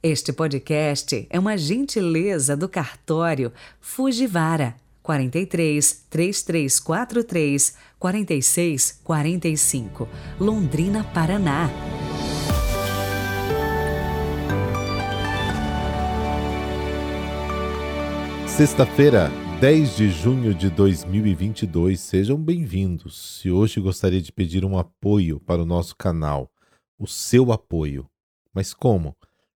Este podcast é uma gentileza do cartório Fujivara 43 3343 46 45, Londrina, Paraná. Sexta-feira, 10 de junho de 2022, sejam bem-vindos. E hoje gostaria de pedir um apoio para o nosso canal, o seu apoio. Mas como?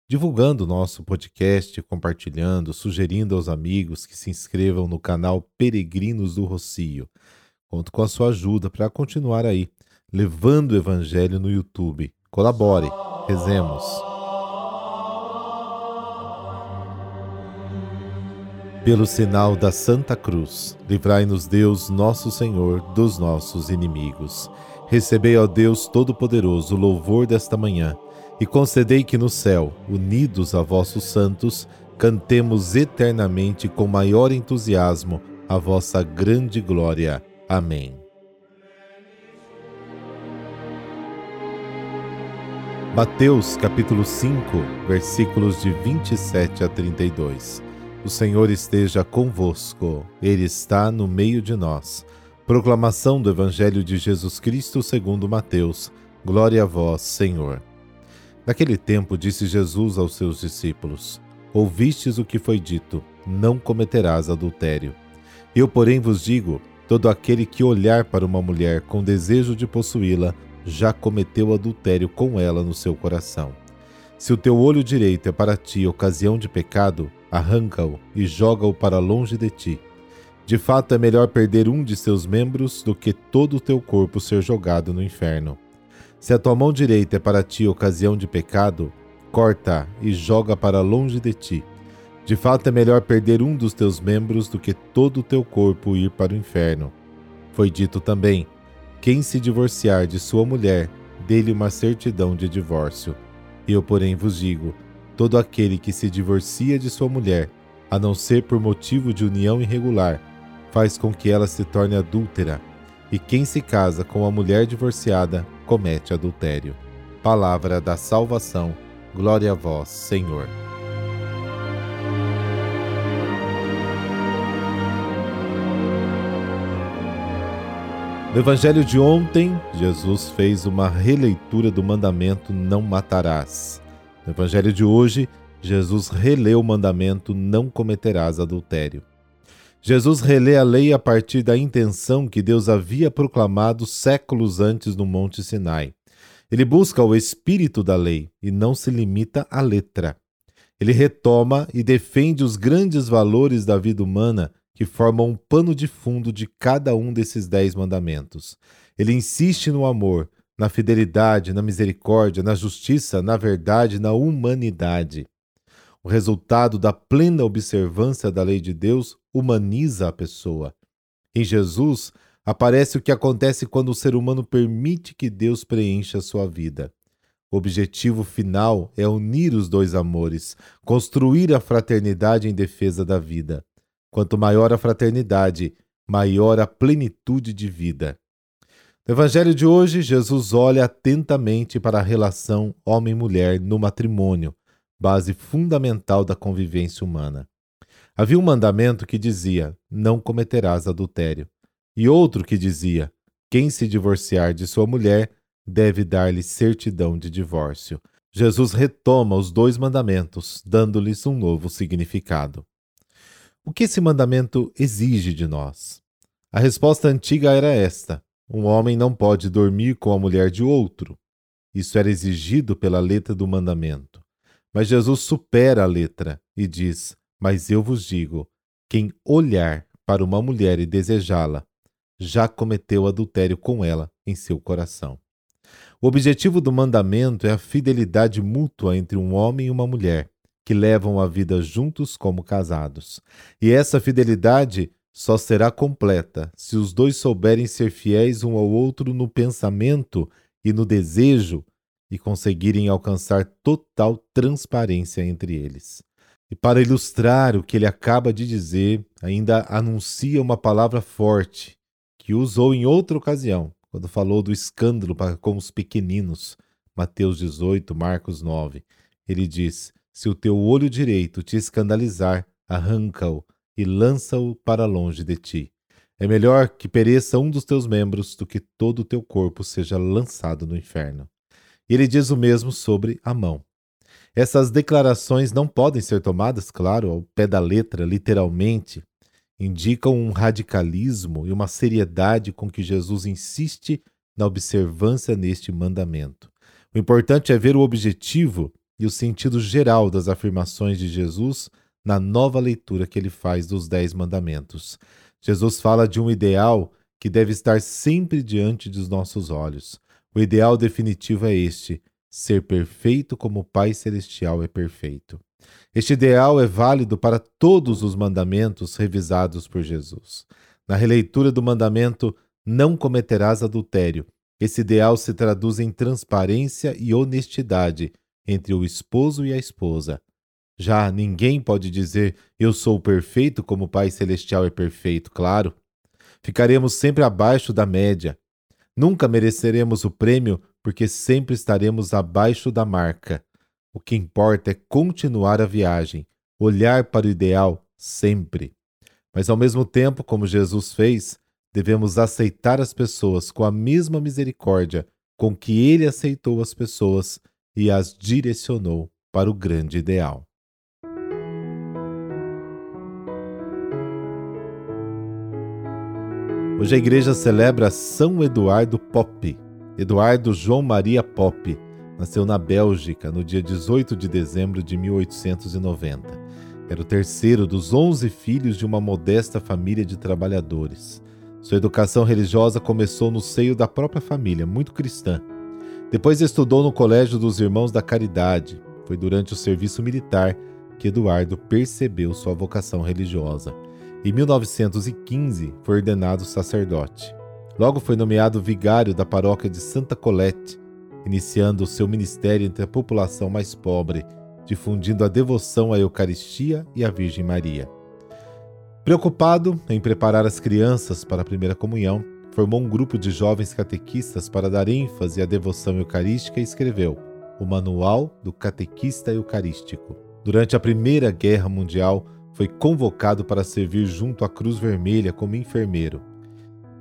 Divulgando o nosso podcast, compartilhando, sugerindo aos amigos que se inscrevam no canal Peregrinos do Rocio. Conto com a sua ajuda para continuar aí, levando o Evangelho no YouTube. Colabore, rezemos. Pelo sinal da Santa Cruz, livrai-nos Deus, nosso Senhor, dos nossos inimigos. Recebei, ó Deus Todo-Poderoso, o louvor desta manhã e concedei que no céu, unidos a vossos santos, cantemos eternamente com maior entusiasmo a vossa grande glória. Amém. Mateus capítulo 5, versículos de 27 a 32. O Senhor esteja convosco, Ele está no meio de nós. Proclamação do Evangelho de Jesus Cristo segundo Mateus. Glória a vós, Senhor. Naquele tempo disse Jesus aos seus discípulos: Ouvistes o que foi dito: Não cometerás adultério. Eu, porém, vos digo: todo aquele que olhar para uma mulher com desejo de possuí-la, já cometeu adultério com ela no seu coração. Se o teu olho direito é para ti ocasião de pecado, arranca-o e joga-o para longe de ti. De fato, é melhor perder um de seus membros do que todo o teu corpo ser jogado no inferno. Se a tua mão direita é para ti ocasião de pecado, corta e joga para longe de ti. De fato é melhor perder um dos teus membros do que todo o teu corpo ir para o inferno. Foi dito também: quem se divorciar de sua mulher, dê-lhe uma certidão de divórcio. Eu, porém, vos digo: todo aquele que se divorcia de sua mulher, a não ser por motivo de união irregular, faz com que ela se torne adúltera. E quem se casa com a mulher divorciada comete adultério. Palavra da salvação. Glória a vós, Senhor. No Evangelho de ontem, Jesus fez uma releitura do mandamento Não matarás. No Evangelho de hoje, Jesus releu o mandamento Não cometerás adultério. Jesus relê a lei a partir da intenção que Deus havia proclamado séculos antes no Monte Sinai. Ele busca o espírito da lei e não se limita à letra. Ele retoma e defende os grandes valores da vida humana que formam um pano de fundo de cada um desses dez mandamentos. Ele insiste no amor, na fidelidade, na misericórdia, na justiça, na verdade, na humanidade. O resultado da plena observância da lei de Deus humaniza a pessoa. Em Jesus, aparece o que acontece quando o ser humano permite que Deus preencha sua vida. O objetivo final é unir os dois amores, construir a fraternidade em defesa da vida. Quanto maior a fraternidade, maior a plenitude de vida. No Evangelho de hoje, Jesus olha atentamente para a relação homem-mulher no matrimônio, base fundamental da convivência humana. Havia um mandamento que dizia: Não cometerás adultério, e outro que dizia: Quem se divorciar de sua mulher deve dar-lhe certidão de divórcio. Jesus retoma os dois mandamentos, dando-lhes um novo significado. O que esse mandamento exige de nós? A resposta antiga era esta: um homem não pode dormir com a mulher de outro. Isso era exigido pela letra do mandamento. Mas Jesus supera a letra e diz: Mas eu vos digo: quem olhar para uma mulher e desejá-la, já cometeu adultério com ela em seu coração. O objetivo do mandamento é a fidelidade mútua entre um homem e uma mulher, que levam a vida juntos como casados. E essa fidelidade só será completa se os dois souberem ser fiéis um ao outro no pensamento e no desejo e conseguirem alcançar total transparência entre eles. E para ilustrar o que ele acaba de dizer, ainda anuncia uma palavra forte que usou em outra ocasião, quando falou do escândalo para com os pequeninos, Mateus 18, Marcos 9. Ele diz: Se o teu olho direito te escandalizar, arranca-o e lança-o para longe de ti. É melhor que pereça um dos teus membros do que todo o teu corpo seja lançado no inferno. E ele diz o mesmo sobre a mão. Essas declarações não podem ser tomadas, claro, ao pé da letra, literalmente. Indicam um radicalismo e uma seriedade com que Jesus insiste na observância neste mandamento. O importante é ver o objetivo e o sentido geral das afirmações de Jesus na nova leitura que ele faz dos Dez Mandamentos. Jesus fala de um ideal que deve estar sempre diante dos nossos olhos. O ideal definitivo é este: ser perfeito como o Pai Celestial é perfeito. Este ideal é válido para todos os mandamentos revisados por Jesus. Na releitura do mandamento, não cometerás adultério, esse ideal se traduz em transparência e honestidade entre o esposo e a esposa. Já ninguém pode dizer eu sou perfeito como o Pai Celestial é perfeito, claro. Ficaremos sempre abaixo da média. Nunca mereceremos o prêmio porque sempre estaremos abaixo da marca. O que importa é continuar a viagem, olhar para o ideal sempre. Mas ao mesmo tempo, como Jesus fez, devemos aceitar as pessoas com a mesma misericórdia com que ele aceitou as pessoas e as direcionou para o grande ideal. Hoje a igreja celebra São Eduardo Pop. Eduardo João Maria Pop nasceu na Bélgica no dia 18 de dezembro de 1890. Era o terceiro dos onze filhos de uma modesta família de trabalhadores. Sua educação religiosa começou no seio da própria família, muito cristã. Depois estudou no Colégio dos Irmãos da Caridade. Foi durante o serviço militar que Eduardo percebeu sua vocação religiosa. Em 1915, foi ordenado sacerdote. Logo foi nomeado vigário da paróquia de Santa Colette, iniciando o seu ministério entre a população mais pobre, difundindo a devoção à Eucaristia e à Virgem Maria. Preocupado em preparar as crianças para a primeira comunhão, formou um grupo de jovens catequistas para dar ênfase à devoção eucarística e escreveu o Manual do Catequista Eucarístico. Durante a Primeira Guerra Mundial, foi convocado para servir junto à Cruz Vermelha como enfermeiro.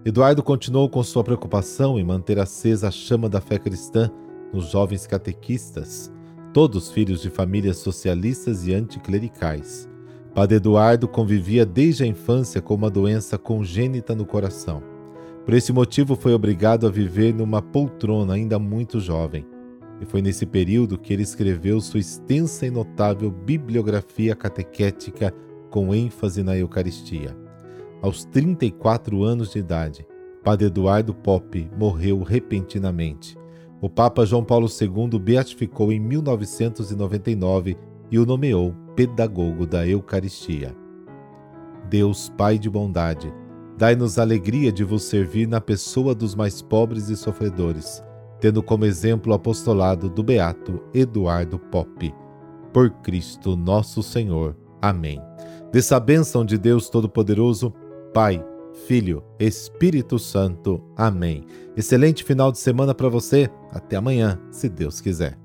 Eduardo continuou com sua preocupação em manter acesa a chama da fé cristã nos jovens catequistas, todos filhos de famílias socialistas e anticlericais. Padre Eduardo convivia desde a infância com uma doença congênita no coração. Por esse motivo, foi obrigado a viver numa poltrona ainda muito jovem. E foi nesse período que ele escreveu sua extensa e notável bibliografia catequética com ênfase na Eucaristia. Aos 34 anos de idade, Padre Eduardo Pop morreu repentinamente. O Papa João Paulo II beatificou em 1999 e o nomeou pedagogo da Eucaristia. Deus, Pai de bondade, dai-nos alegria de vos servir na pessoa dos mais pobres e sofredores, tendo como exemplo o apostolado do beato Eduardo Pop. Por Cristo nosso Senhor. Amém. Dessa bênção de Deus Todo-Poderoso, Pai, Filho, Espírito Santo. Amém. Excelente final de semana para você. Até amanhã, se Deus quiser.